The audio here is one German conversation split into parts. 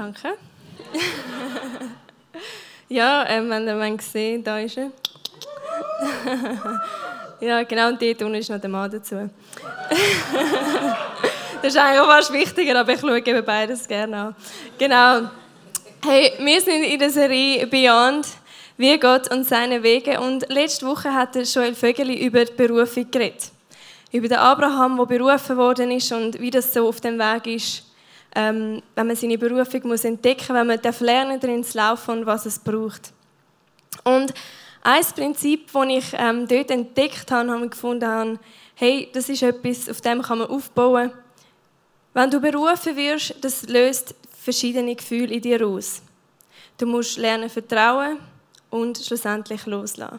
Danke. ja, ähm, wenn ihn gesehen da ist er. ja, genau, und dort unten ist noch der Mann dazu. das ist eigentlich fast wichtiger, aber ich schaue eben beides gerne an. Genau. Hey, wir sind in der Serie Beyond, wie Gott und seine Wege. Und letzte Woche hat Joel Vögeli über die Berufung geredet. Über den Abraham, der berufen worden ist und wie das so auf dem Weg ist, ähm, wenn man seine Berufung muss entdecken wenn man darf lernen darin zu laufen und was es braucht. Und ein Prinzip, das ich ähm, dort entdeckt habe, habe ich gefunden, habe, hey, das ist etwas, auf dem kann man aufbauen. Wenn du berufen wirst, das löst verschiedene Gefühle in dir aus. Du musst lernen vertrauen und schlussendlich loslassen.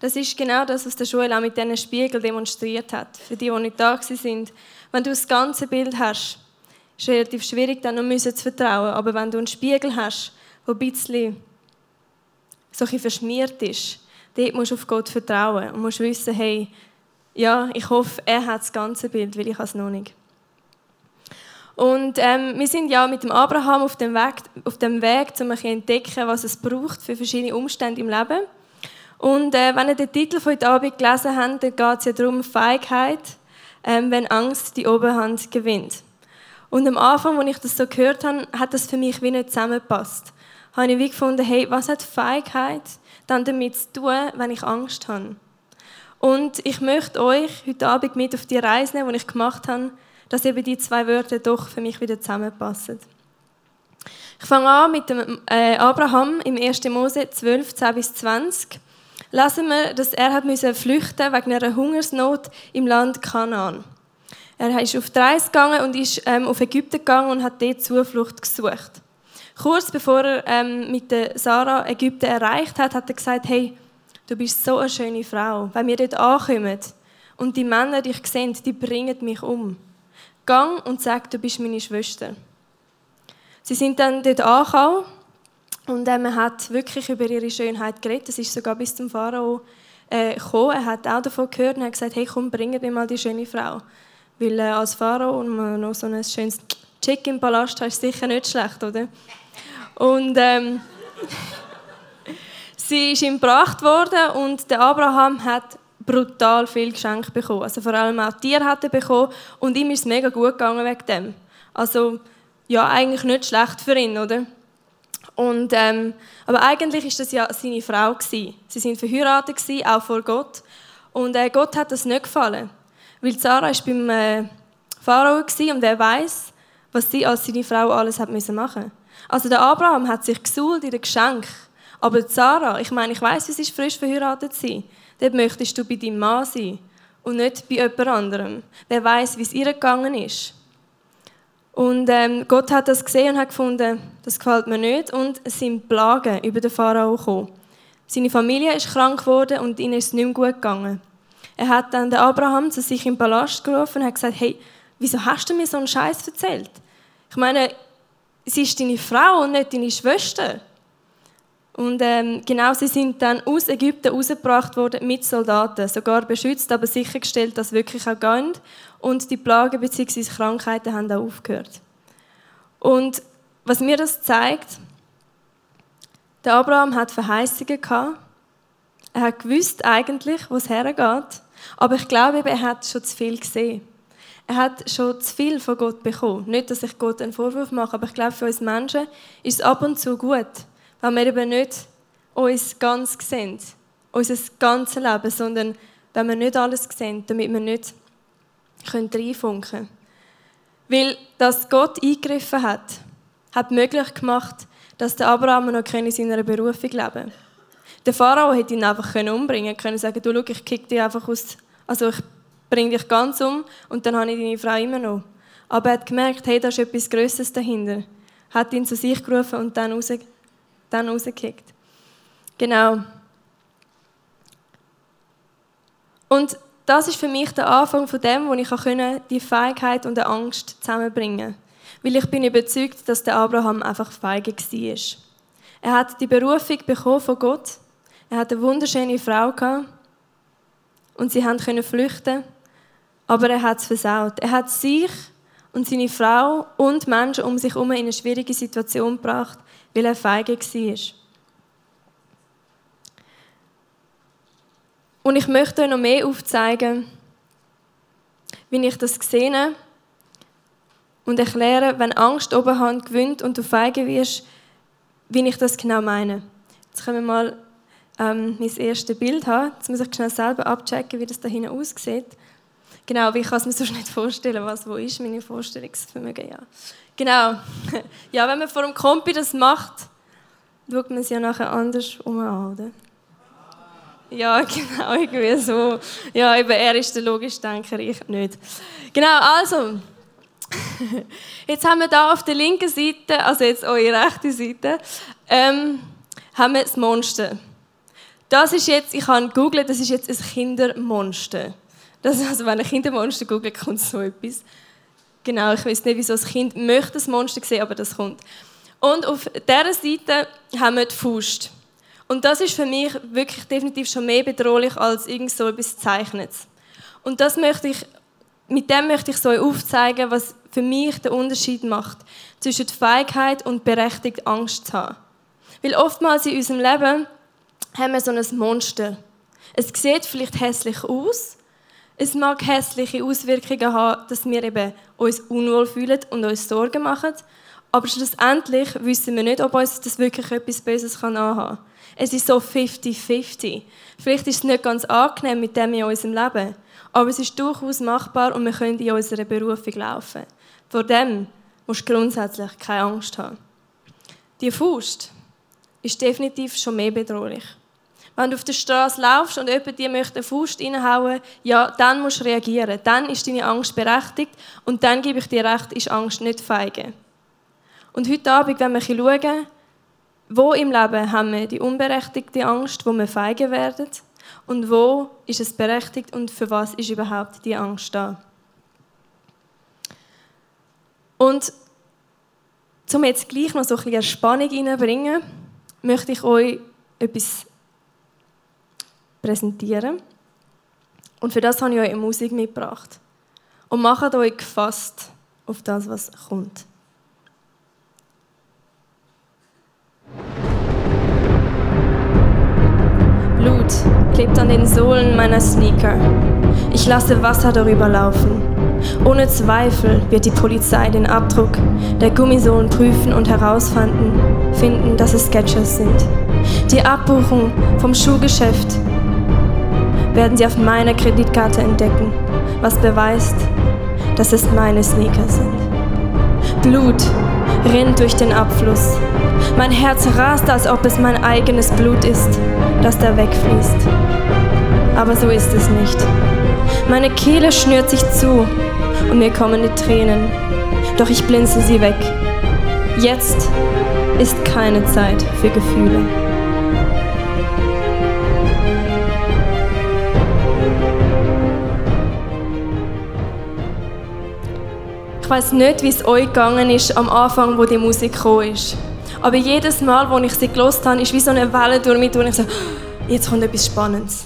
Das ist genau das, was der Joel auch mit diesen Spiegel demonstriert hat. Für die, die nicht da sind. Wenn du das ganze Bild hast, ist relativ schwierig, dann noch zu vertrauen. Aber wenn du einen Spiegel hast, der ein bisschen, so ein verschmiert ist, dort musst du auf Gott vertrauen und musst wissen, hey, ja, ich hoffe, er hat das ganze Bild, weil ich es noch nicht. Und ähm, wir sind ja mit dem Abraham auf dem Weg, auf dem Weg um zu entdecken, was es braucht für verschiedene Umstände im Leben. Und äh, wenn ihr den Titel von heute Abend gelesen habt, dann geht es ja darum, Feigheit, ähm, wenn Angst die Oberhand gewinnt. Und am Anfang, als ich das so gehört habe, hat das für mich wie nicht zusammengepasst. Habe ich wie gefunden, hey, was hat Feigheit dann damit zu tun, wenn ich Angst habe? Und ich möchte euch heute Abend mit auf die Reise nehmen, die ich gemacht habe, dass eben die zwei Wörter doch für mich wieder zusammenpassen. Ich fange an mit dem äh, Abraham im 1. Mose 12, 10 bis 20. Lassen wir, dass er hat flüchten wegen einer Hungersnot im Land Kanaan. Er ist auf die Reise gegangen und ist ähm, auf Ägypten gegangen und hat dort Zuflucht gesucht. Kurz bevor er ähm, mit der Sarah Ägypten erreicht hat, hat er gesagt, hey, du bist so eine schöne Frau. Wenn wir dort ankommen und die Männer dich sehen, die bringen mich um. Gang und sag, du bist meine Schwester. Sie sind dann dort angekommen und ähm, er hat wirklich über ihre Schönheit geredet. Es ist sogar bis zum Pharao äh, gekommen. Er hat auch davon gehört und hat gesagt, hey, komm, bring mir mal die schöne Frau. Weil äh, als Pharao und noch so ein schönes Chick im Palast hat, ist sicher nicht schlecht, oder? Und ähm, sie ist ihm gebracht worden und der Abraham hat brutal viel Geschenk bekommen. Also vor allem auch Tiere hat er bekommen und ihm ist es mega gut gegangen wegen dem. Also ja, eigentlich nicht schlecht für ihn, oder? Und, ähm, aber eigentlich ist das ja seine Frau gewesen. Sie sind verheiratet gewesen, auch vor Gott. Und äh, Gott hat das nicht gefallen. Weil Sarah war beim äh, Pharao und er weiß, was sie als seine Frau alles hat müssen machen. Also der Abraham hat sich gesuhlt in den Geschenk, aber Sarah, ich meine, ich weiß, wie sie ist frisch verheiratet sie. Dort möchtest du bei deinem Mann sein und nicht bei jemand anderem. Der weiß, wie es ihr gegangen ist. Und ähm, Gott hat das gesehen und hat gefunden, das gefällt mir nicht. Und es sind Plagen über den Pharao gekommen. Seine Familie ist krank geworden und ihnen ist es nicht mehr gut gegangen. Er hat dann den Abraham zu sich im Palast gerufen und hat gesagt, hey, wieso hast du mir so einen Scheiß erzählt? Ich meine, sie ist deine Frau und nicht deine Schwester. Und ähm, genau, sie sind dann aus Ägypten rausgebracht worden mit Soldaten, sogar beschützt, aber sichergestellt, dass wirklich auch gehen. Und die Plagen bzw. Krankheiten haben auch aufgehört. Und was mir das zeigt, der Abraham hat Verheißungen gehabt. Er hat gewusst eigentlich, wo es hergeht. Aber ich glaube, er hat schon zu viel gesehen. Er hat schon zu viel von Gott bekommen. Nicht, dass ich Gott einen Vorwurf mache, aber ich glaube, für uns Menschen ist es ab und zu gut, wenn wir eben nicht uns ganz sehen, unser ganzes Leben, sondern wenn wir nicht alles sehen, damit wir nicht reinfunken können. Weil, dass Gott eingegriffen hat, hat möglich gemacht, dass der Abraham noch in seiner Berufung leben kann. Der Pharao hätte ihn einfach umbringen können, können sagen, du, schau, ich kick dich einfach aus, also ich bringe dich ganz um und dann habe ich deine Frau immer noch. Aber er hat gemerkt, hey, da ist etwas Größeres dahinter. Hat ihn zu sich gerufen und dann, raus, dann rausgekickt. Genau. Und das ist für mich der Anfang von dem, wo ich die Feigheit und die Angst zusammenbringen konnte. Weil ich bin überzeugt, dass der Abraham einfach feige war. Er hat die Berufung bekommen von Gott er hatte eine wunderschöne Frau gehabt und sie konnten flüchten, aber er hat es versaut. Er hat sich und seine Frau und Menschen um sich herum in eine schwierige Situation gebracht, weil er feige war. Und ich möchte euch noch mehr aufzeigen, wie ich das sehe und erklären, wenn Angst Oberhand gewinnt und du feige wirst, wie ich das genau meine. Jetzt können wir mal ähm, mein erstes Bild haben. Jetzt muss ich schnell selber abchecken, wie das da hinten aussieht. Genau, wie ich kann es mir sonst nicht vorstellen, was wo ist, meine Vorstellungsvermögen, ja. Genau. ja, wenn man vor dem Kompi das macht, schaut man es ja nachher anders um an, oder? Ja, genau, irgendwie so. Ja, eben, er ist der logische Denker, ich nicht. Genau, also. Jetzt haben wir da auf der linken Seite, also jetzt eure rechte Seite, ähm, haben wir das Monster. Das ist jetzt, ich habe gegoogelt, das ist jetzt ein Kindermonster. Das, also wenn ein Kindermonster googelt, kommt so etwas. Genau, ich weiß nicht, wieso das Kind möchte das Monster sehen, aber das kommt. Und auf dieser Seite haben wir die Faust. Und das ist für mich wirklich definitiv schon mehr bedrohlich als irgend so etwas Zeichnetes. Und das möchte ich, mit dem möchte ich so aufzeigen, was für mich den Unterschied macht zwischen Feigheit und berechtigt Angst zu haben. Weil oftmals in unserem Leben haben wir so ein Monster. Es sieht vielleicht hässlich aus. Es mag hässliche Auswirkungen haben, dass wir eben uns unwohl fühlen und uns Sorgen machen. Aber schlussendlich wissen wir nicht, ob uns das wirklich etwas Böses anhaben kann. Es ist so 50-50. Vielleicht ist es nicht ganz angenehm mit dem in unserem Leben, aber es ist durchaus machbar und wir können in unserer Berufung laufen. Vor dem musst du grundsätzlich keine Angst haben. Die Faust ist definitiv schon mehr bedrohlich. Wenn du auf der Straße laufst und jemand dir möchte eine Faust reinhauen, ja, dann musst du reagieren. Dann ist deine Angst berechtigt und dann gebe ich dir recht, ist Angst nicht feige. Und heute Abend, wenn wir schauen, wo im Leben haben wir die unberechtigte Angst, wo wir feige werden? Und wo ist es berechtigt und für was ist überhaupt die Angst da? Und um jetzt gleich noch so ein bisschen Spannung reinzubringen, möchte ich euch etwas präsentieren. Und für das habe ich euch Musik mitgebracht. Und macht euch gefasst auf das, was kommt. Blut klebt an den Sohlen meiner Sneaker. Ich lasse Wasser darüber laufen. Ohne Zweifel wird die Polizei den Abdruck der Gummisohlen prüfen und herausfinden, finden, dass es Sketchers sind. Die Abbuchung vom Schuhgeschäft werden sie auf meiner Kreditkarte entdecken, was beweist, dass es meine Sneaker sind. Blut rinnt durch den Abfluss. Mein Herz rast, als ob es mein eigenes Blut ist, das da wegfließt. Aber so ist es nicht. Meine Kehle schnürt sich zu und mir kommen die Tränen. Doch ich blinze sie weg. Jetzt ist keine Zeit für Gefühle. Ich weiß nicht, wie es euch gegangen ist am Anfang, wo die Musik gekommen ist. Aber jedes Mal, wo ich sie gelost habe, ist wie so eine Welle durch mich, wo ich so, jetzt kommt etwas Spannendes.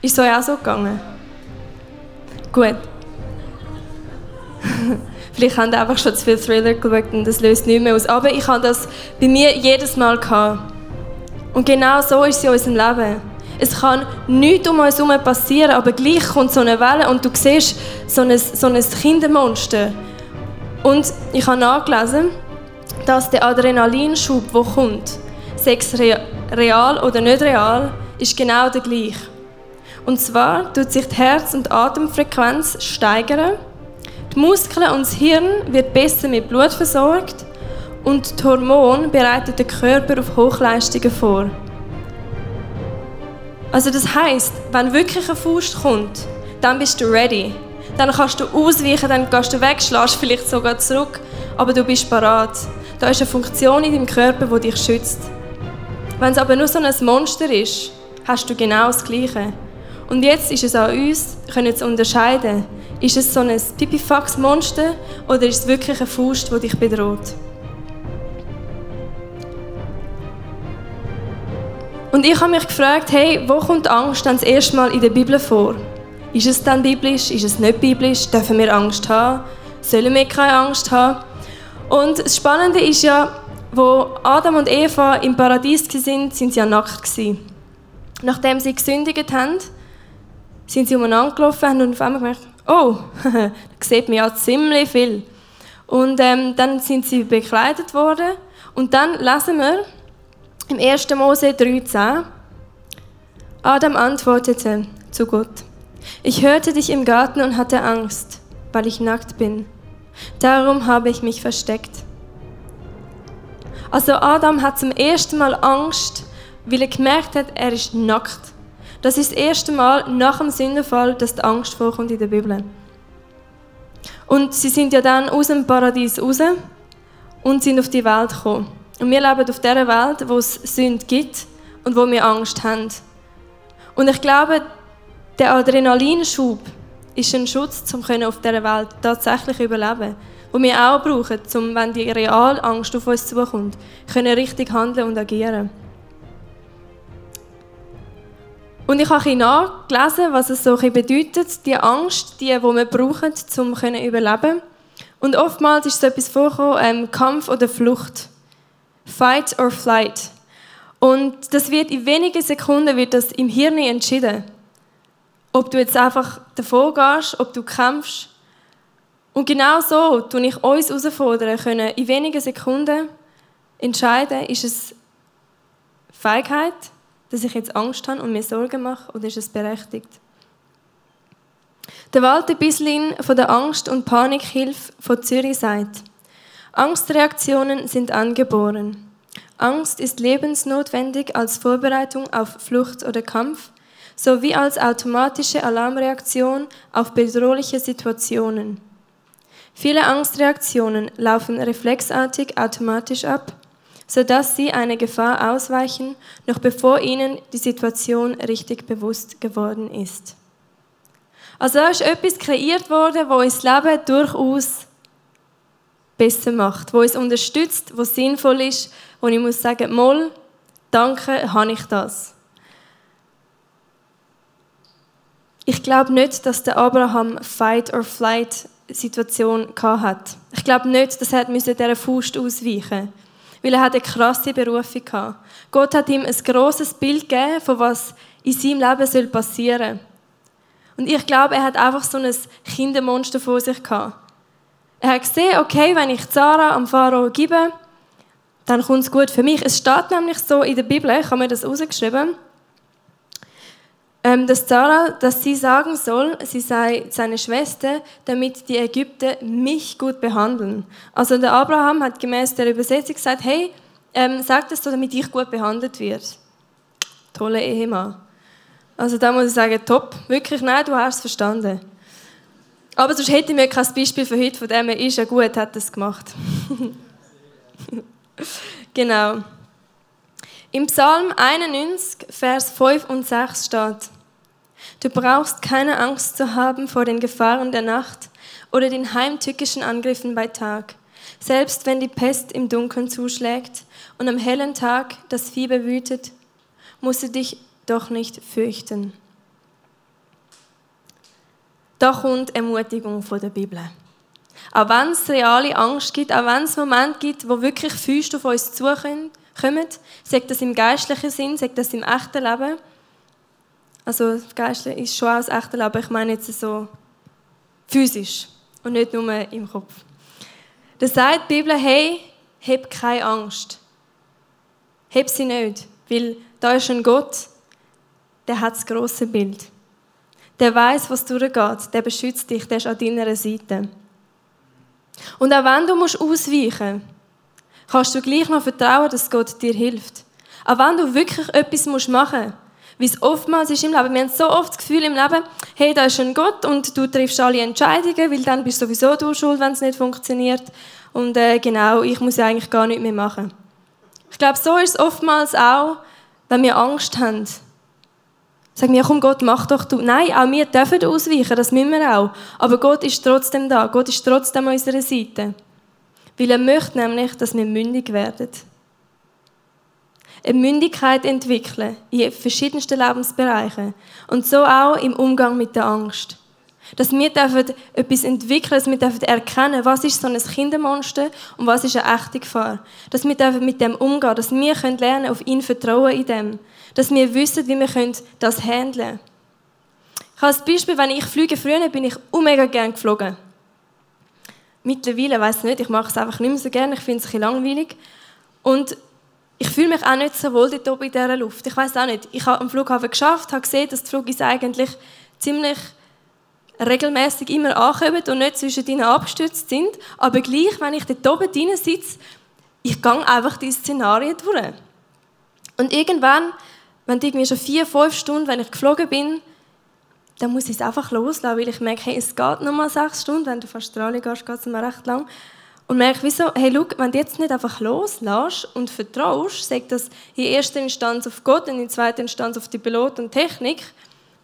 Ist es euch auch so gegangen? Gut. Vielleicht haben ihr einfach schon zu viel Thriller geschaut und das löst nicht mehr aus. Aber ich habe das bei mir jedes Mal gehabt. Und genau so ist es in unserem Leben. Es kann nichts um uns herum passieren, aber gleich kommt so eine Welle und du siehst so ein, so ein Kindermonster und ich habe nachgelesen, dass der Adrenalinschub, der kommt, Sex real oder nicht real, ist genau der gleiche. Und zwar tut sich die Herz- und Atemfrequenz steigern, die Muskeln und das Hirn wird besser mit Blut versorgt und die Hormone bereiten den Körper auf Hochleistungen vor. Also das heißt, wenn wirklich ein Faust kommt, dann bist du ready dann kannst du ausweichen, dann gehst du weg, schlägst vielleicht sogar zurück, aber du bist parat. Da ist eine Funktion in deinem Körper, die dich schützt. Wenn es aber nur so ein Monster ist, hast du genau das Gleiche. Und jetzt ist es an uns, können zu unterscheiden, ist es so ein Pipifax-Monster oder ist es wirklich eine Faust, die dich bedroht. Und ich habe mich gefragt, hey, wo kommt Angst dann das erste Mal in der Bibel vor? Ist es dann biblisch? Ist es nicht biblisch? Dürfen wir Angst haben? sollen wir keine Angst haben. Und das Spannende ist ja, wo Adam und Eva im Paradies waren, sind sie ja nackt gewesen. Nachdem sie gesündigt haben, sind sie umeinander gelaufen und auf einmal gemerkt, oh, da sieht man ja ziemlich viel. Und ähm, dann sind sie bekleidet worden und dann lesen wir im 1. Mose 3,10 Adam antwortete zu Gott, ich hörte dich im Garten und hatte Angst, weil ich nackt bin. Darum habe ich mich versteckt. Also Adam hat zum ersten Mal Angst, weil er gemerkt hat, er ist nackt. Das ist das erste Mal nach dem Sündenfall, dass die Angst vorkommt in der Bibel. Und sie sind ja dann aus dem Paradies raus und sind auf die Welt gekommen. Und wir leben auf dieser Welt, wo es Sünde gibt und wo wir Angst haben. Und ich glaube, der Adrenalinschub ist ein Schutz, um auf dieser Welt tatsächlich überleben. Den wir auch brauchen, um, wenn die reale Angst auf uns zukommt, können richtig handeln und agieren. Und ich habe nachgelesen, was es so bedeutet, die Angst, die, die wir brauchen, um zu überleben. Und oftmals ist so etwas vorgekommen, ähm, Kampf oder Flucht. Fight or flight. Und das wird in wenigen Sekunden wird das im Hirn entschieden. Ob du jetzt einfach davor gehst, ob du kämpfst. Und genau so tue ich uns herausfordern können, in wenigen Sekunden entscheiden, ist es Feigheit, dass ich jetzt Angst habe und mir Sorgen mache, oder ist es berechtigt? Der Walter Bislin von der Angst- und Panikhilfe von Zürich sagt, Angstreaktionen sind angeboren. Angst ist lebensnotwendig als Vorbereitung auf Flucht oder Kampf sowie als automatische Alarmreaktion auf bedrohliche Situationen. Viele Angstreaktionen laufen reflexartig automatisch ab sodass sie eine Gefahr ausweichen, noch bevor ihnen die Situation richtig bewusst geworden ist. Also da ist etwas kreiert worden, wo uns Leben durchaus besser macht, wo uns unterstützt, wo sinnvoll ist, wo ich muss sagen, Moll, danke, habe ich das. Ich glaube nicht, dass der Abraham Fight or Flight Situation hat. Ich glaube nicht, dass er dieser Faust ausweichen musste weil er hat eine krasse Berufung hatte. Gott hat ihm ein grosses Bild gegeben, von was in seinem Leben passieren soll. Und ich glaube, er hat einfach so ein Kindermonster vor sich gehabt. Er hat gesehen, okay, wenn ich Zara am Pharao gebe, dann kommt es gut für mich. Es steht nämlich so in der Bibel, ich habe mir das rausgeschrieben, dass Sarah, dass sie sagen soll, sie sei seine Schwester, damit die Ägypter mich gut behandeln. Also der Abraham hat gemäß der Übersetzung gesagt, hey, ähm, sag das so, damit ich gut behandelt werde. Tolle Ehemann. Also da muss ich sagen, top. Wirklich, nein, du hast es verstanden. Aber sonst hätte ich mir kein Beispiel für heute, von dem er ist ja gut, hat es gemacht. genau. Im Psalm 91, Vers 5 und 6 steht, Du brauchst keine Angst zu haben vor den Gefahren der Nacht oder den heimtückischen Angriffen bei Tag, selbst wenn die Pest im Dunkeln zuschlägt und am hellen Tag das Fieber wütet, musst du dich doch nicht fürchten. Da kommt Ermutigung von der Bibel. Auch wenn es reale Angst gibt, auch wenn es Momente gibt, wo wirklich Füße auf uns zukommen, kommen, sagt das im geistlichen Sinn, sagt das im echten Leben. Also geistlich ist schon auch das echte Leben, ich meine jetzt so physisch und nicht nur im Kopf. Da sagt die Bibel, hey, hab keine Angst. Hab sie nicht, weil da ist ein Gott, der hat das große Bild. Der weiß, was durchgeht, der beschützt dich, der ist an deiner Seite. Und auch wenn du musst ausweichen musst, kannst du gleich noch vertrauen, dass Gott dir hilft. Auch wenn du wirklich etwas machen musst, wie es oftmals ist im Leben. Wir haben so oft das Gefühl im Leben, hey, da ist ein Gott und du triffst alle Entscheidungen, weil dann bist du sowieso du schuld, wenn es nicht funktioniert. Und äh, genau, ich muss ja eigentlich gar nichts mehr machen. Ich glaube, so ist es oftmals auch, wenn wir Angst haben. Sagen wir, komm Gott, mach doch du. Nein, auch wir dürfen ausweichen, das müssen wir auch. Aber Gott ist trotzdem da, Gott ist trotzdem an unserer Seite. Weil er möchte nämlich, dass wir mündig werden. Eine Mündigkeit entwickeln in verschiedensten Lebensbereichen. Und so auch im Umgang mit der Angst. Dass wir dürfen etwas entwickeln, dass wir dürfen erkennen, was ist so ein Kindermonster und was ist eine echte Gefahr. Dass wir dürfen mit dem umgehen, dass wir können lernen, auf ihn vertrauen in dem. Dass wir wissen, wie wir können das handeln können. Ich habe als Beispiel, wenn ich fliege, früher bin ich mega gerne geflogen. Mittlerweile, weiß ich nicht, ich mache es einfach nicht mehr so gerne, ich finde es ein langweilig. Und ich fühle mich auch nicht so wohl dort oben in dieser Luft. Ich weiß auch nicht. Ich habe am Flughafen geschafft, habe gesehen, dass die Flugis eigentlich ziemlich regelmäßig immer ankommen und nicht zwischen ihnen abgestürzt sind. Aber gleich, wenn ich dort oben drin sitze, ich gehe einfach diese Szenarien durch. Und irgendwann, wenn irgendwie schon vier, fünf Stunden, wenn ich geflogen bin, dann muss ich es einfach loslassen, weil ich merke, hey, es geht noch mal sechs Stunden, wenn du von Australien gehst, geht es mal recht lang. Und merke, wieso, hey, schau, wenn du jetzt nicht einfach loslässt und vertraust, sagt das in erster Instanz auf Gott und in zweiter Instanz auf die Pilot und Technik,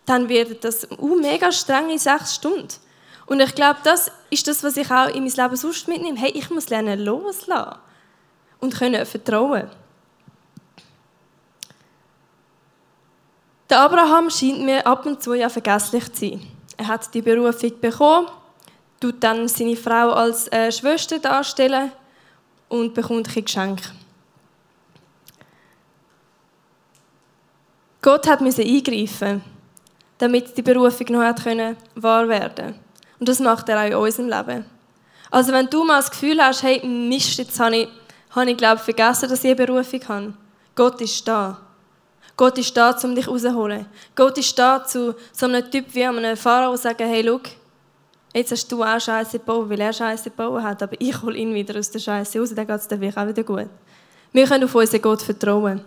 dann wird das uh, mega streng in sechs Stunden. Und ich glaube, das ist das, was ich auch in mein Leben sonst mitnehme. Hey, ich muss lernen loslassen und können vertrauen. Der Abraham scheint mir ab und zu ja vergesslich zu sein. Er hat die Berufung bekommen, tut dann seine Frau als äh, Schwester darstellen und bekommt ein Geschenk. Gott hat müssen eingreifen, damit die Berufung noch hat können wahr werden. Und das macht er auch in unserem Leben. Also wenn du mal das Gefühl hast, hey Mist, jetzt habe ich, habe ich glaube vergessen, dass ich eine Berufung habe. Gott ist da. Gott ist da, um dich rauszuholen. Gott ist da, zu so einem Typ wie einem Pharao zu sagen, hey, schau, jetzt hast du auch Scheiße gebaut, weil er Scheiße gebaut hat, aber ich hole ihn wieder aus der Scheiße raus, dann geht es dann auch wieder gut. Wir können auf unseren Gott vertrauen.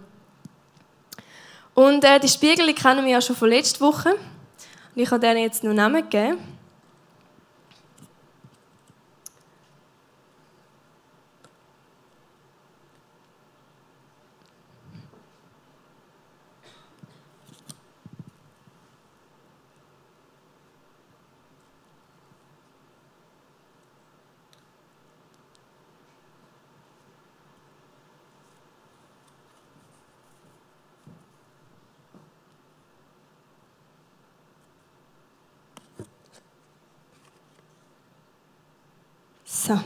Und äh, die Spiegel kennen wir ja schon von letzter Woche. Und ich habe denen jetzt noch Namen gegeben. So.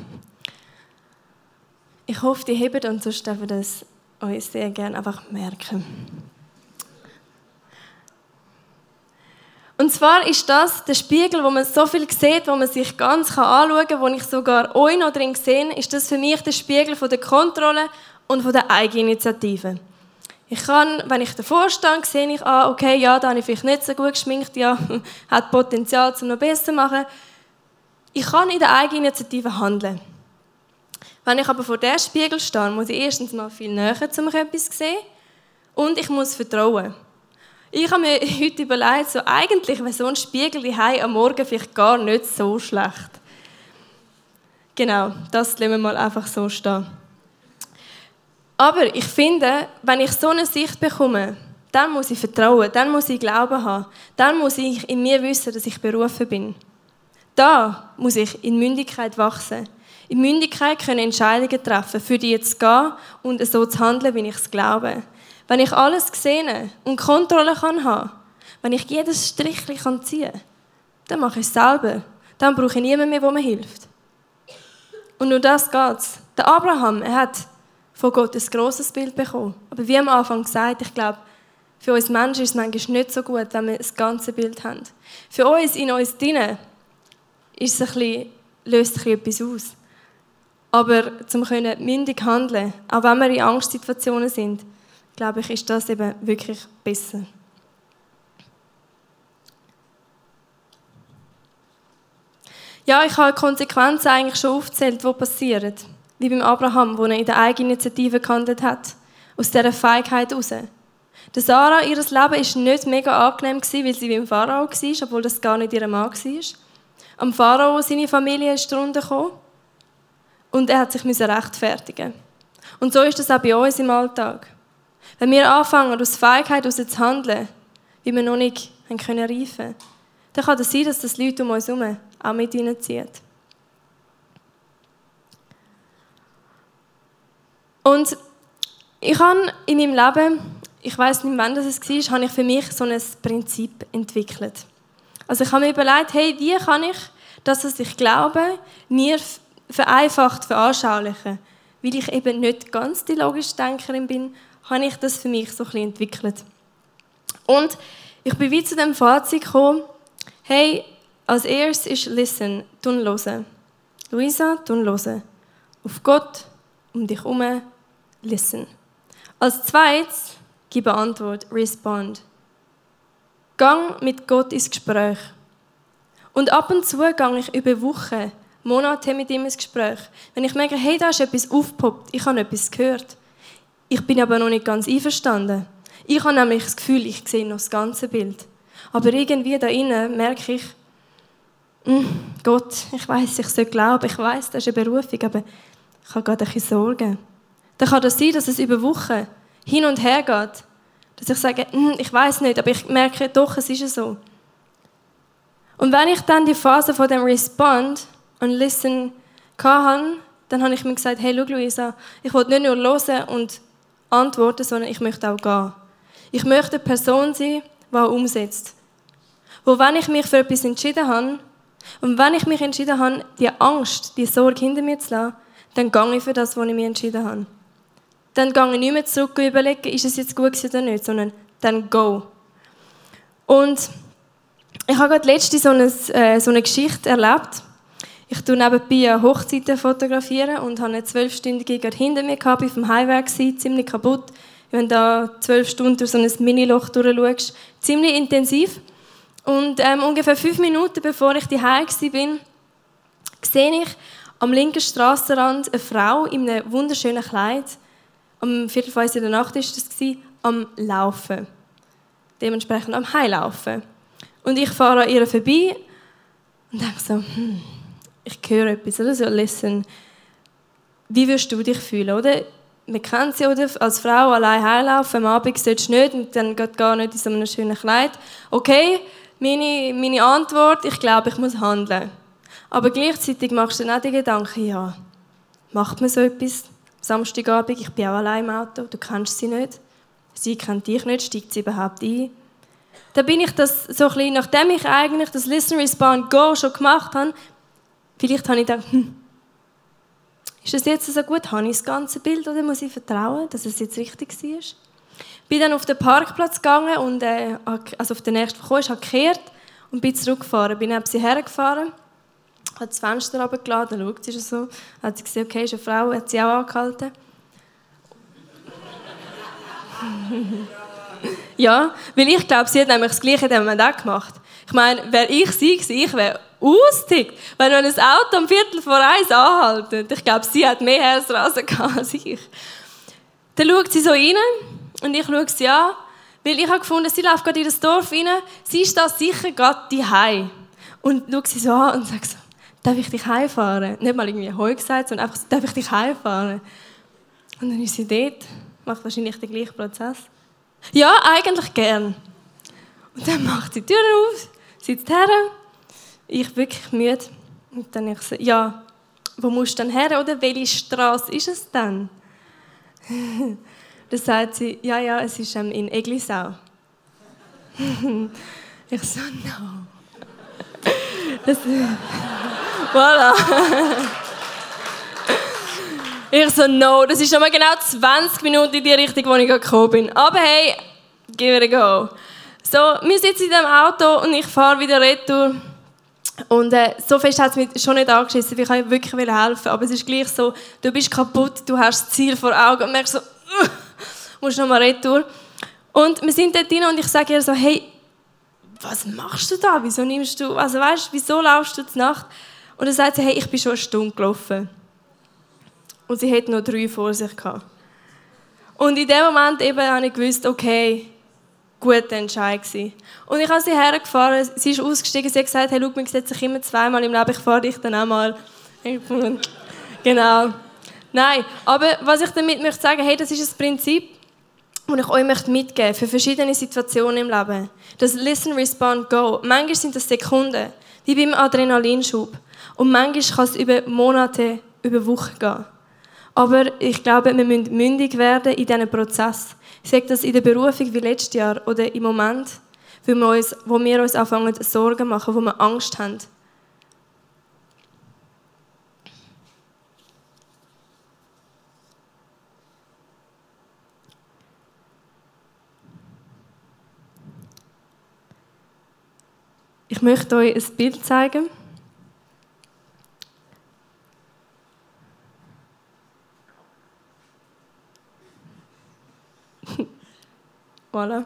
Ich hoffe, die hebt und sonst dürfen das euch sehr gerne einfach merken. Und zwar ist das der Spiegel, wo man so viel sieht, wo man sich ganz anschauen kann, wo ich sogar euch noch drin sehe, ist das für mich der Spiegel von der Kontrolle und von der Eigeninitiative. Ich kann, wenn ich davor stehe, sehe ich, ah, okay, ja, da habe ich vielleicht nicht so gut geschminkt, ja, hat Potenzial, um noch besser zu machen. Ich kann in der Eigeninitiative handeln. Wenn ich aber vor der Spiegel stehe, muss ich erstens mal viel näher, um etwas sehen. Und ich muss vertrauen. Ich habe mir heute überlegt, so eigentlich wäre so ein Spiegel daheim am Morgen vielleicht gar nicht so schlecht. Genau, das lassen wir mal einfach so stehen. Aber ich finde, wenn ich so eine Sicht bekomme, dann muss ich vertrauen, dann muss ich Glauben haben, dann muss ich in mir wissen, dass ich berufen bin. Da muss ich in Mündigkeit wachsen. In Mündigkeit können Entscheidungen treffen, für die jetzt gehen und so zu handeln, wie ich es glaube. Wenn ich alles gesehen und Kontrolle kann haben, wenn ich jedes kann ziehen kann, dann mache ich es selber. Dann brauche ich niemanden mehr, der mir hilft. Und nur das geht's. Der Abraham, er hat von Gott ein grosses Bild bekommen. Aber wie am Anfang gesagt, ich glaube, für uns Menschen ist es manchmal nicht so gut, wenn wir das ganze Bild haben. Für uns, in uns drinnen, ist es ein bisschen, löst es etwas aus. Aber zum können mündig handeln, auch wenn wir in Angstsituationen sind, glaube ich, ist das eben wirklich besser. Ja, ich habe Konsequenzen eigentlich schon aufgezählt, die passieren. Wie beim Abraham, wo er in der Eigeninitiative gehandelt hat. Aus dieser Feigheit heraus. Der Sarah, ihr Leben war nicht mega angenehm, weil sie beim Pharao war, obwohl das gar nicht ihr Mann war. Am Pharao, seine Familie ist darunter gekommen. Und er hat sich rechtfertigen Und so ist das auch bei uns im Alltag. Wenn wir anfangen, aus Feigheit heraus zu handeln, wie wir noch nicht haben können reifen dann kann es sein, dass das Leute um uns herum auch mit reinzieht. Und ich habe in meinem Leben, ich weiß nicht, wann das war, habe ich für mich so ein Prinzip entwickelt. Also ich habe mir überlegt, hey, wie kann ich das, was ich glaube, mir vereinfacht veranschaulichen? Weil ich eben nicht ganz die logische Denkerin bin, habe ich das für mich so ein bisschen entwickelt. Und ich bin wie zu dem Fazit gekommen, hey, als erstes ist Listen, tun hören. Luisa, tun hören. Auf Gott, um dich herum, listen. Als zweites, gib eine Antwort, respond. Gang mit Gott ins Gespräch. Und ab und zu gehe ich über Wochen, Monate mit ihm ins Gespräch. Wenn ich merke, hey, da ist etwas aufgepoppt, ich habe etwas gehört. Ich bin aber noch nicht ganz einverstanden. Ich habe nämlich das Gefühl, ich sehe noch das ganze Bild. Aber irgendwie da innen merke ich, hm, Gott, ich weiß, ich soll glauben, ich weiß, das ist eine Berufung, aber ich habe gerade ein bisschen Sorgen. Dann kann das sein, dass es über Wochen hin und her geht. Dass ich sage, hm, ich weiß nicht, aber ich merke doch, es ist so. Und wenn ich dann die Phase von dem Respond und Listen hatte, dann habe ich mir gesagt, hey, schau, Luisa, ich will nicht nur hören und antworten, sondern ich möchte auch gehen. Ich möchte eine Person sein, die auch umsetzt. Wo, wenn ich mich für etwas entschieden habe, und wenn ich mich entschieden habe, die Angst, die Sorge hinter mir zu lassen, dann gehe ich für das, was ich mich entschieden habe. Dann gehe ich nicht mehr zurück und überlege, ist es jetzt gut oder nicht, sondern dann go. Und ich habe gerade letzte so eine, äh, so eine Geschichte erlebt. Ich tue nebenbei Hochzeiten fotografieren und habe eine zwölfstündige gerade hinter mir gehabt, auf dem Highway gewesen, ziemlich kaputt. Wenn du da zwölf Stunden durch so ein Miniloch durchschaust, ziemlich intensiv. Und ähm, ungefähr fünf Minuten bevor ich daheim bin, sehe ich am linken Strassenrand eine Frau in einem wunderschönen Kleid. Am Viertel vor in der Nacht war das am Laufen. Dementsprechend am Heilaufen. Und ich fahre an ihr vorbei und denke so, hm, ich höre etwas, oder so, listen. Wie wirst du dich fühlen, oder? Man kennt sie, oder? Als Frau allein heilaufen, am Abend sollst du nicht und dann geht gar nicht in so einem schönen Kleid. Okay, meine, meine Antwort, ich glaube, ich muss handeln. Aber gleichzeitig machst du dann auch die Gedanken, ja, macht man so etwas? Samstagabend, ich bin auch allein im Auto, du kennst sie nicht. Sie kennt dich nicht, steigt sie überhaupt ein? Da bin ich das so ein bisschen, nachdem ich eigentlich das Listen, Respond, Go schon gemacht habe, vielleicht habe ich gedacht, hm, ist das jetzt so gut? Habe ich das ganze Bild oder muss ich vertrauen, dass es jetzt richtig war? Bin dann auf den Parkplatz gegangen und äh, also auf den nächsten gekommen, habe gekehrt und bin zurückgefahren. Bin neben sie hergefahren, habe das Fenster runtergeladen, dann schaut sie so, hat sie gesehen, okay, ist eine Frau, hat sie auch angehalten. ja, weil ich glaube, sie hat nämlich das Gleiche in dem Moment auch gemacht. Ich meine, wäre ich sie gewesen, ich wäre ausgetickt, wenn ein Auto um Viertel vor eins anhaltet. Ich glaube, sie hat mehr Herzrasen als ich. Dann schaut sie so rein und ich schaue sie an, weil ich habe gefunden, sie läuft gerade in das Dorf rein, sie ist da sicher gerade die Und schaue sie so an und sage so, darf ich dich heimfahren? Nicht mal irgendwie Heu gesagt, sondern einfach so, darf ich dich heimfahren? Und dann ist sie dort, macht wahrscheinlich den gleichen Prozess. Ja, eigentlich gern. Und dann macht sie die Tür auf, sitzt her, ich wirklich müde. Und dann ich so, ja, wo musst du denn her, oder welche Straße ist es denn? Dann sagt sie, ja, ja, es ist ähm, in Eglisau. ich so, no. Das, voilà. ich so, no, das ist schon mal genau 20 Minuten in die Richtung, wo ich gekommen bin. Aber hey, give it a go. So, wir sitzen in dem Auto und ich fahre wieder retour. Und äh, so fest hat es mich schon nicht angeschissen, ich wollte wirklich helfen. Aber es ist gleich so, du bist kaputt, du hast das Ziel vor Augen und merkst so, uh, musst nochmal retour. Und wir sind dort drin und ich sage ihr so, hey, was machst du da? Wieso nimmst du, also weißt, wieso laufst du zur Nacht? Und dann sagt sie, hey, ich bin schon eine Stunde gelaufen. Und sie hat noch drei vor sich gehabt. Und in dem Moment eben habe ich gewusst, okay, guter Entscheid. Und ich habe sie hergefahren, sie ist ausgestiegen, sie hat gesagt, hey, schau, man sieht sich immer zweimal im Leben, ich fahre dich dann auch mal. Genau. Nein, aber was ich damit möchte sagen, hey, das ist ein Prinzip, das ich euch möchte mitgeben für verschiedene Situationen im Leben. Das Listen, Respond, Go. Manchmal sind das Sekunden, wie beim Adrenalinschub. Und manchmal kann es über Monate, über Wochen gehen. Aber ich glaube, wir müssen mündig werden in diesem Prozess. Ich sage das in der Berufung wie letztes Jahr oder im Moment. wo wir uns, wo wir uns anfangen Sorgen machen, wo wir Angst haben. Ich möchte euch ein Bild zeigen. voilà.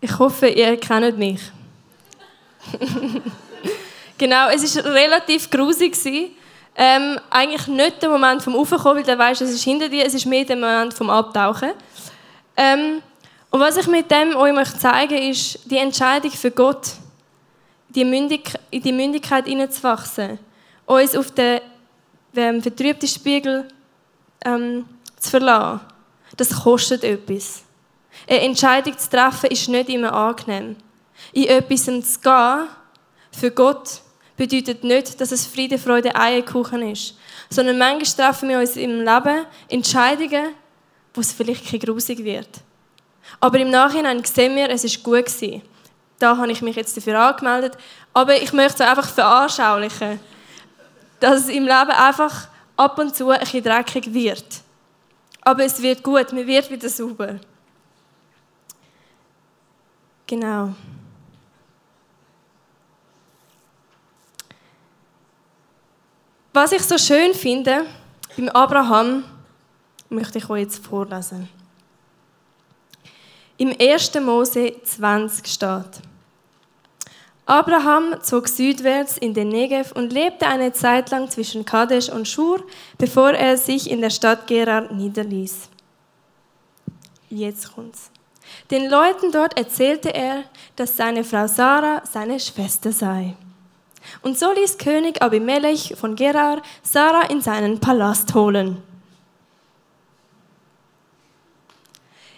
Ich hoffe, ihr kennt mich. genau, es war relativ grusig. Ähm, eigentlich nicht der Moment vom Aufkommen, weil du weißt, es ist hinter dir, es ist mehr der Moment vom Abtauchen. Ähm, und was ich mit dem euch möchte zeigen ist die Entscheidung für Gott, die Mündig in die Mündigkeit hineinzuwachsen, uns auf den ähm, vertrübten Spiegel ähm, zu verlassen. Das kostet etwas. Eine Entscheidung zu treffen ist nicht immer angenehm. In etwas zu gehen, für Gott, bedeutet nicht, dass es Friede, Freude, Eierkuchen ist. Sondern manchmal treffen wir uns im Leben Entscheidungen, wo es vielleicht grusig wird. Aber im Nachhinein sehen wir, es ist gut. Da habe ich mich jetzt dafür angemeldet. Aber ich möchte es einfach veranschaulichen, dass es im Leben einfach ab und zu ein bisschen dreckig wird. Aber es wird gut, man wird wieder sauber. Genau. Was ich so schön finde beim Abraham, möchte ich euch jetzt vorlesen. Im 1. Mose 20 steht: Abraham zog südwärts in den Negev und lebte eine Zeit lang zwischen Kadesh und Schur, bevor er sich in der Stadt Gerar niederließ. Jetzt kommt's. Den Leuten dort erzählte er, dass seine Frau Sarah seine Schwester sei. Und so ließ König Abimelech von Gerar Sarah in seinen Palast holen.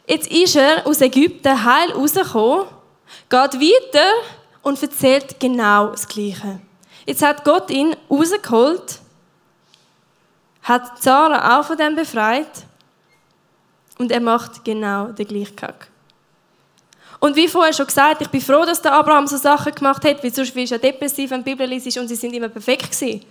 Jetzt ist er aus Ägypten heil rausgekommen, geht weiter und erzählt genau das Gleiche. Jetzt hat Gott ihn rausgeholt, hat Sarah auch von dem befreit und er macht genau den gleichen Kack. Und wie vorher schon gesagt, ich bin froh, dass der Abraham so Sachen gemacht hat, weil sonst du ja depressiv, wenn die Bibel liest und sie sind immer perfekt gewesen.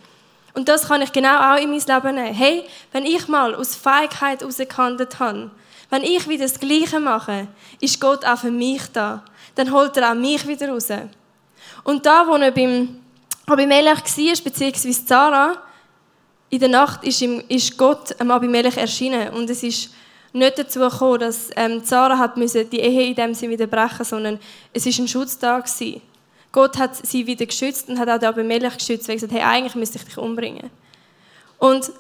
Und das kann ich genau auch in mein Leben nehmen. Hey, wenn ich mal aus Feigheit herausgehandelt habe, wenn ich wieder das Gleiche mache, ist Gott auch für mich da. Dann holt er auch mich wieder raus. Und da, wo er beim Abimelech war, beziehungsweise Sarah, in der Nacht ist, ihm, ist Gott am Abimelech erschienen. Und es ist nicht dazu gekommen, dass ähm, Sarah hat müssen die Ehe in dem Sinne wieder brechen sondern es ist ein Schutz da gewesen. Gott hat sie wieder geschützt und hat auch den Abimelech geschützt, weil er gesagt hey, eigentlich müsste ich dich umbringen. Und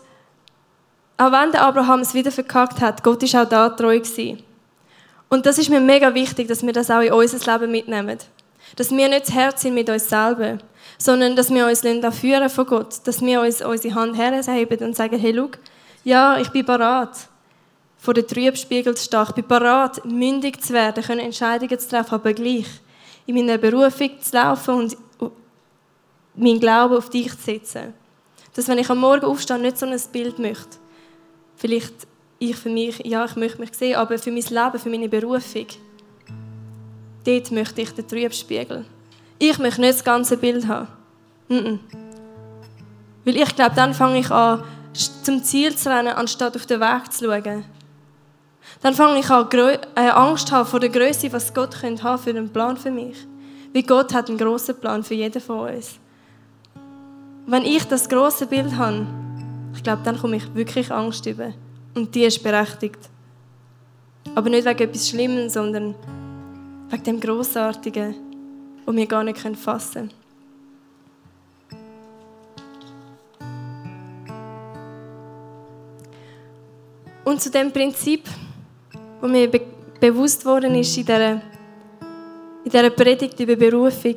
auch wenn der Abraham es wieder verkackt hat, Gott ist auch da treu gewesen. Und das ist mir mega wichtig, dass wir das auch in unser Leben mitnehmen. Dass wir nicht zu Herz sind mit uns selber, sondern dass wir uns führen von Gott. Dass wir uns unsere Hand herheben und sagen, hey, schau, ja, ich bin bereit vor den Trübspiegel zu stehen. Ich bin bereit, mündig zu werden, können Entscheidungen zu treffen, aber gleich in meiner Berufung zu laufen und meinen Glauben auf dich zu setzen. Dass wenn ich am Morgen aufstehe, nicht so ein Bild möchte. Vielleicht ich für mich, ja, ich möchte mich sehen, aber für mein Leben, für meine Berufung, dort möchte ich den Trübspiegel. Ich möchte nicht das ganze Bild haben. -mm. Weil ich glaube, dann fange ich an, zum Ziel zu rennen, anstatt auf den Weg zu schauen. Dann fange ich an, äh, Angst zu haben vor der Größe, was Gott könnte haben für einen Plan für mich. Weil Gott hat einen großen Plan für jeden von uns. Wenn ich das große Bild habe, ich glaube, dann komme ich wirklich Angst über. Und die ist berechtigt. Aber nicht wegen etwas Schlimmem, sondern wegen dem Grossartigen, das wir gar nicht fassen können. Und zu dem Prinzip, wo mir be bewusst worden ist in dieser, in dieser Predigt über Berufung.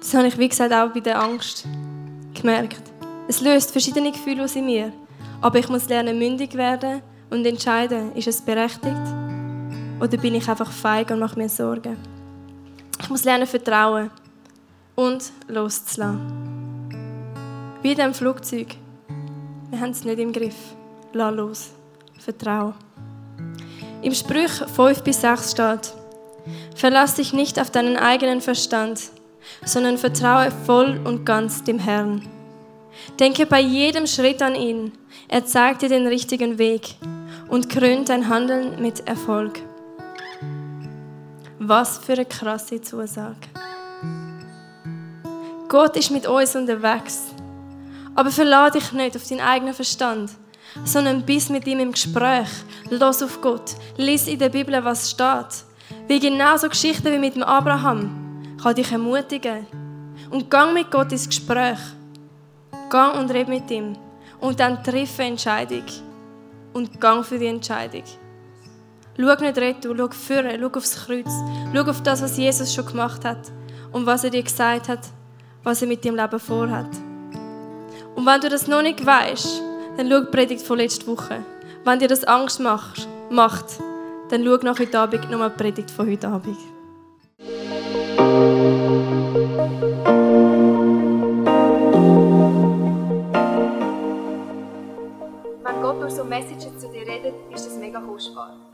Das habe ich, wie gesagt, auch bei der Angst gemerkt. Es löst verschiedene Gefühle aus in mir. Aber ich muss lernen, mündig werden und entscheiden, ist es berechtigt oder bin ich einfach feig und mache mir Sorgen. Ich muss lernen, vertrauen und loszulassen. Wie in Flugzeug. Wir haben es nicht im Griff. Lass los. Vertrauen. Im Sprüch 5 bis 6 steht, Verlass dich nicht auf deinen eigenen Verstand, sondern vertraue voll und ganz dem Herrn. Denke bei jedem Schritt an ihn. Er zeigt dir den richtigen Weg und krönt dein Handeln mit Erfolg. Was für eine krasse Zusage. Gott ist mit uns unterwegs. Aber verlade dich nicht auf deinen eigenen Verstand, sondern bist mit ihm im Gespräch. Los auf Gott. Lies in der Bibel, was steht. Wie genau so Geschichten wie mit dem Abraham kann dich ermutigen. Und gang mit Gott ins Gespräch. Gang und red mit ihm. Und dann triff eine Entscheidung. Und gang für die Entscheidung. Schau nicht retour, schau vorne, schau aufs Kreuz. Schau auf das, was Jesus schon gemacht hat. Und was er dir gesagt hat, was er mit deinem Leben vorhat. Und wenn du das noch nicht weißt, dann schau die Predigt von letzter Woche. Wenn dir das Angst macht, macht dann schau nach heute Abend nochmal die Predigt von heute Abend. Wenn Gott durch so Messages zu dir redet, ist das mega kostbar.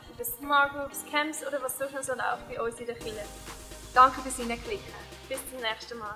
über Smart Groups, Camps oder was sonst noch so läuft bei uns in der Kirche. Danke fürs Hineinklicken. Bis zum nächsten Mal.